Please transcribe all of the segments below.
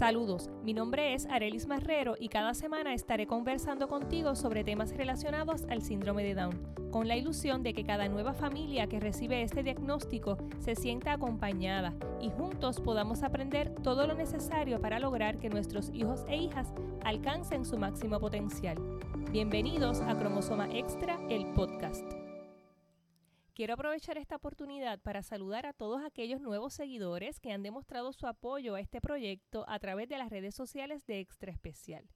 Saludos, mi nombre es Arelis Marrero y cada semana estaré conversando contigo sobre temas relacionados al síndrome de Down, con la ilusión de que cada nueva familia que recibe este diagnóstico se sienta acompañada y juntos podamos aprender todo lo necesario para lograr que nuestros hijos e hijas alcancen su máximo potencial. Bienvenidos a Cromosoma Extra, el podcast. Quiero aprovechar esta oportunidad para saludar a todos aquellos nuevos seguidores que han demostrado su apoyo a este proyecto a través de las redes sociales de Extra Especial.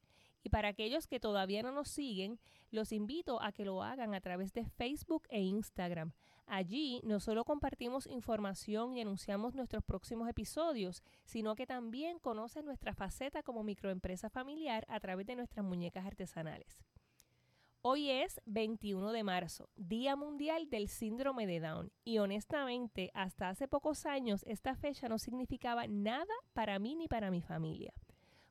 Y para aquellos que todavía no nos siguen, los invito a que lo hagan a través de Facebook e Instagram. Allí no solo compartimos información y anunciamos nuestros próximos episodios, sino que también conocen nuestra faceta como microempresa familiar a través de nuestras muñecas artesanales. Hoy es 21 de marzo, Día Mundial del Síndrome de Down, y honestamente, hasta hace pocos años esta fecha no significaba nada para mí ni para mi familia.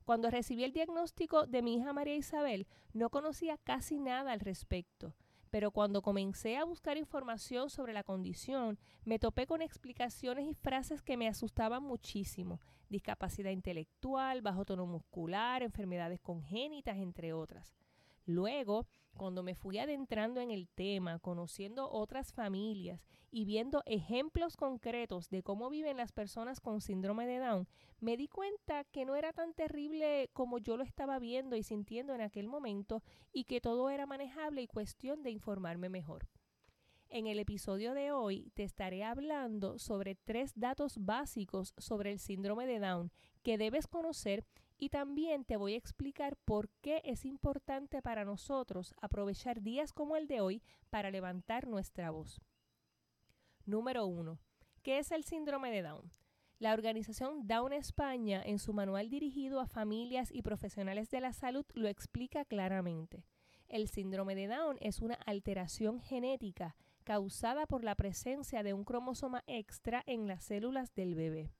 Cuando recibí el diagnóstico de mi hija María Isabel, no conocía casi nada al respecto, pero cuando comencé a buscar información sobre la condición, me topé con explicaciones y frases que me asustaban muchísimo. Discapacidad intelectual, bajo tono muscular, enfermedades congénitas, entre otras. Luego, cuando me fui adentrando en el tema, conociendo otras familias y viendo ejemplos concretos de cómo viven las personas con síndrome de Down, me di cuenta que no era tan terrible como yo lo estaba viendo y sintiendo en aquel momento y que todo era manejable y cuestión de informarme mejor. En el episodio de hoy te estaré hablando sobre tres datos básicos sobre el síndrome de Down que debes conocer y también te voy a explicar por qué es importante para nosotros aprovechar días como el de hoy para levantar nuestra voz. Número 1. ¿Qué es el síndrome de Down? La organización Down España, en su manual dirigido a familias y profesionales de la salud, lo explica claramente. El síndrome de Down es una alteración genética causada por la presencia de un cromosoma extra en las células del bebé.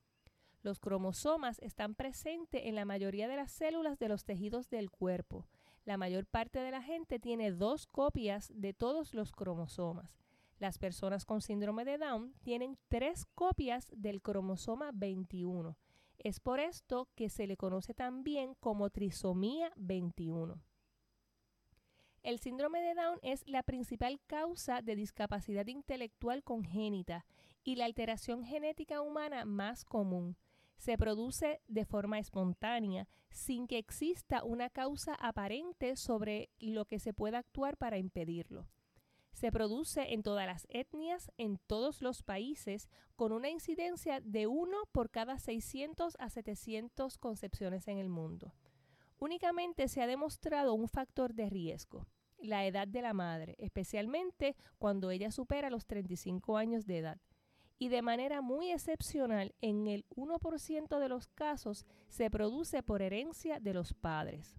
Los cromosomas están presentes en la mayoría de las células de los tejidos del cuerpo. La mayor parte de la gente tiene dos copias de todos los cromosomas. Las personas con síndrome de Down tienen tres copias del cromosoma 21. Es por esto que se le conoce también como trisomía 21. El síndrome de Down es la principal causa de discapacidad intelectual congénita y la alteración genética humana más común se produce de forma espontánea, sin que exista una causa aparente sobre lo que se pueda actuar para impedirlo. Se produce en todas las etnias, en todos los países, con una incidencia de 1 por cada 600 a 700 concepciones en el mundo. Únicamente se ha demostrado un factor de riesgo, la edad de la madre, especialmente cuando ella supera los 35 años de edad y de manera muy excepcional en el 1% de los casos se produce por herencia de los padres.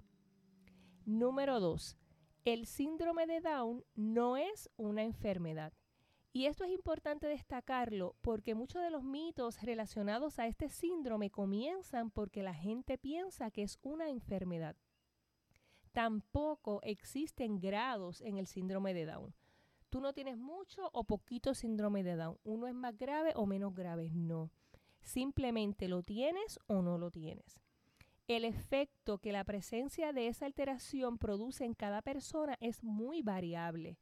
Número 2. El síndrome de Down no es una enfermedad. Y esto es importante destacarlo porque muchos de los mitos relacionados a este síndrome comienzan porque la gente piensa que es una enfermedad. Tampoco existen grados en el síndrome de Down. Tú no tienes mucho o poquito síndrome de Down. Uno es más grave o menos grave. No. Simplemente lo tienes o no lo tienes. El efecto que la presencia de esa alteración produce en cada persona es muy variable.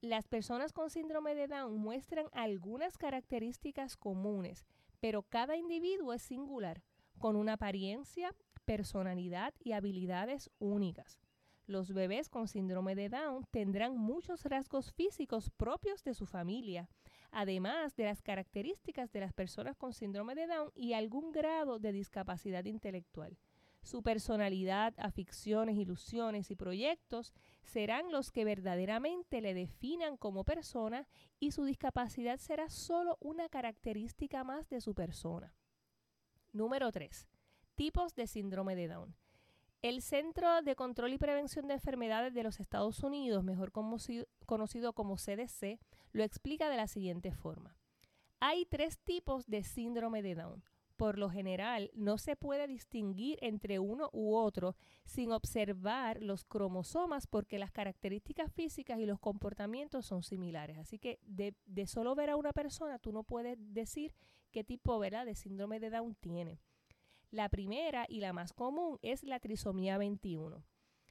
Las personas con síndrome de Down muestran algunas características comunes, pero cada individuo es singular, con una apariencia, personalidad y habilidades únicas. Los bebés con síndrome de Down tendrán muchos rasgos físicos propios de su familia, además de las características de las personas con síndrome de Down y algún grado de discapacidad intelectual. Su personalidad, aficiones, ilusiones y proyectos serán los que verdaderamente le definan como persona y su discapacidad será solo una característica más de su persona. Número 3. Tipos de síndrome de Down. El Centro de Control y Prevención de Enfermedades de los Estados Unidos, mejor conocido como CDC, lo explica de la siguiente forma. Hay tres tipos de síndrome de Down. Por lo general, no se puede distinguir entre uno u otro sin observar los cromosomas porque las características físicas y los comportamientos son similares. Así que de, solo ver a una persona, tú no puedes decir qué tipo de síndrome de Down tiene. La primera y la más común es la trisomía 21.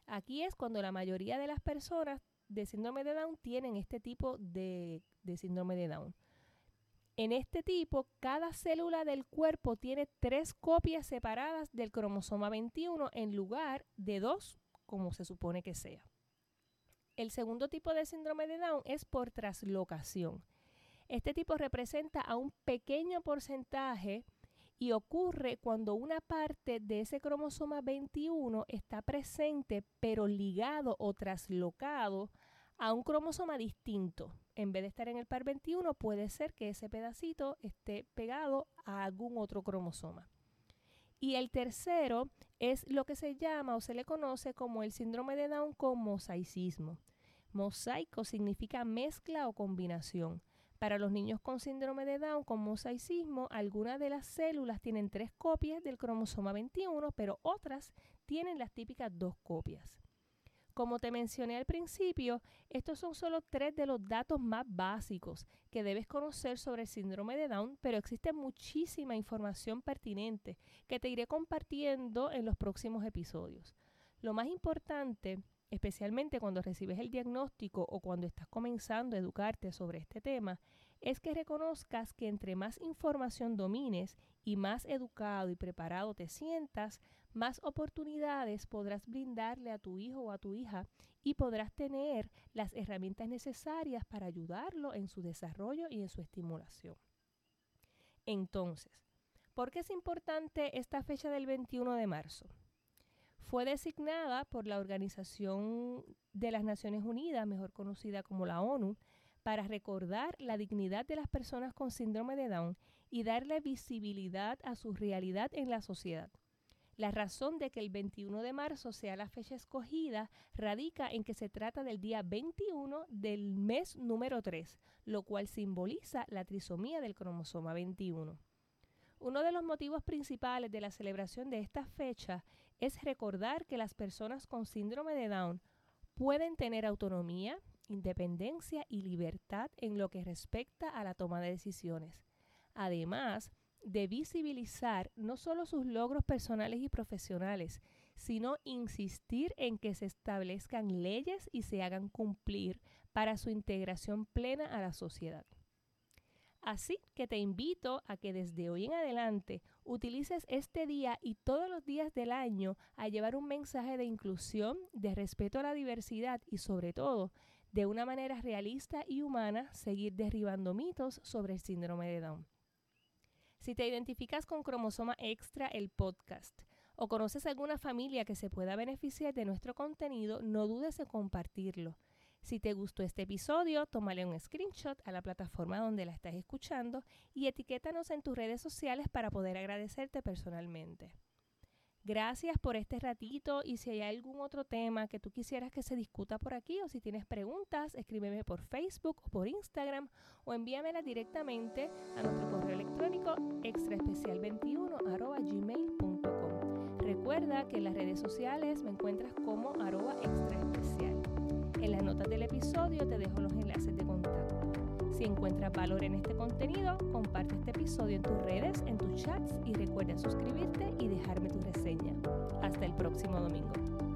Aquí es cuando la mayoría de las personas de síndrome de Down tienen este tipo de, síndrome de Down. En este tipo, cada célula del cuerpo tiene tres copias separadas del cromosoma 21 en lugar de dos, como se supone que sea. El segundo tipo de síndrome de Down es por traslocación. Este tipo representa a un pequeño porcentaje y ocurre cuando una parte de ese cromosoma 21 está presente pero ligado o traslocado a un cromosoma distinto. En vez de estar en el par 21, puede ser que ese pedacito esté pegado a algún otro cromosoma. Y el tercero es lo que se llama o se le conoce como el síndrome de Down con mosaicismo. Mosaico significa mezcla o combinación. Para los niños con síndrome de Down con mosaicismo, algunas de las células tienen tres copias del cromosoma 21, pero otras tienen las típicas dos copias. Como te mencioné al principio, estos son solo tres de los datos más básicos que debes conocer sobre el síndrome de Down, pero existe muchísima información pertinente que te iré compartiendo en los próximos episodios. Lo más importante especialmente cuando recibes el diagnóstico o cuando estás comenzando a educarte sobre este tema, es que reconozcas que entre más información domines y más educado y preparado te sientas, más oportunidades podrás brindarle a tu hijo o a tu hija y podrás tener las herramientas necesarias para ayudarlo en su desarrollo y en su estimulación. Entonces, ¿por qué es importante esta fecha del 21 de marzo? Fue designada por la Organización de las Naciones Unidas, mejor conocida como la ONU, para recordar la dignidad de las personas con síndrome de Down y darle visibilidad a su realidad en la sociedad. La razón de que el 21 de marzo sea la fecha escogida radica en que se trata del día 21 del mes número 3, lo cual simboliza la trisomía del cromosoma 21. Uno de los motivos principales de la celebración de esta fecha es recordar que las personas con síndrome de Down pueden tener autonomía, independencia y libertad en lo que respecta a la toma de decisiones. Además de visibilizar no solo sus logros personales y profesionales, sino insistir en que se establezcan leyes y se hagan cumplir para su integración plena a la sociedad. Así que te invito a que desde hoy en adelante utilices este día y todos los días del año a llevar un mensaje de inclusión, de respeto a la diversidad y sobre todo, de una manera realista y humana, seguir derribando mitos sobre el síndrome de Down. Si te identificas con Cromosoma Extra, el podcast, o conoces alguna familia que se pueda beneficiar de nuestro contenido, no dudes en compartirlo. Si te gustó este episodio, tómale un screenshot a la plataforma donde la estás escuchando y etiquétanos en tus redes sociales para poder agradecerte personalmente. Gracias por este ratito y si hay algún otro tema que tú quisieras que se discuta por aquí o si tienes preguntas, escríbeme por Facebook o por Instagram o envíamela directamente a nuestro correo electrónico extraespecial21 Recuerda que en las redes sociales me encuentras como arroba extraespecial. En las notas del episodio te dejo los enlaces de contacto. Si encuentras valor en este contenido, comparte este episodio en tus redes, en tus chats y recuerda suscribirte y dejarme tu reseña. Hasta el próximo domingo.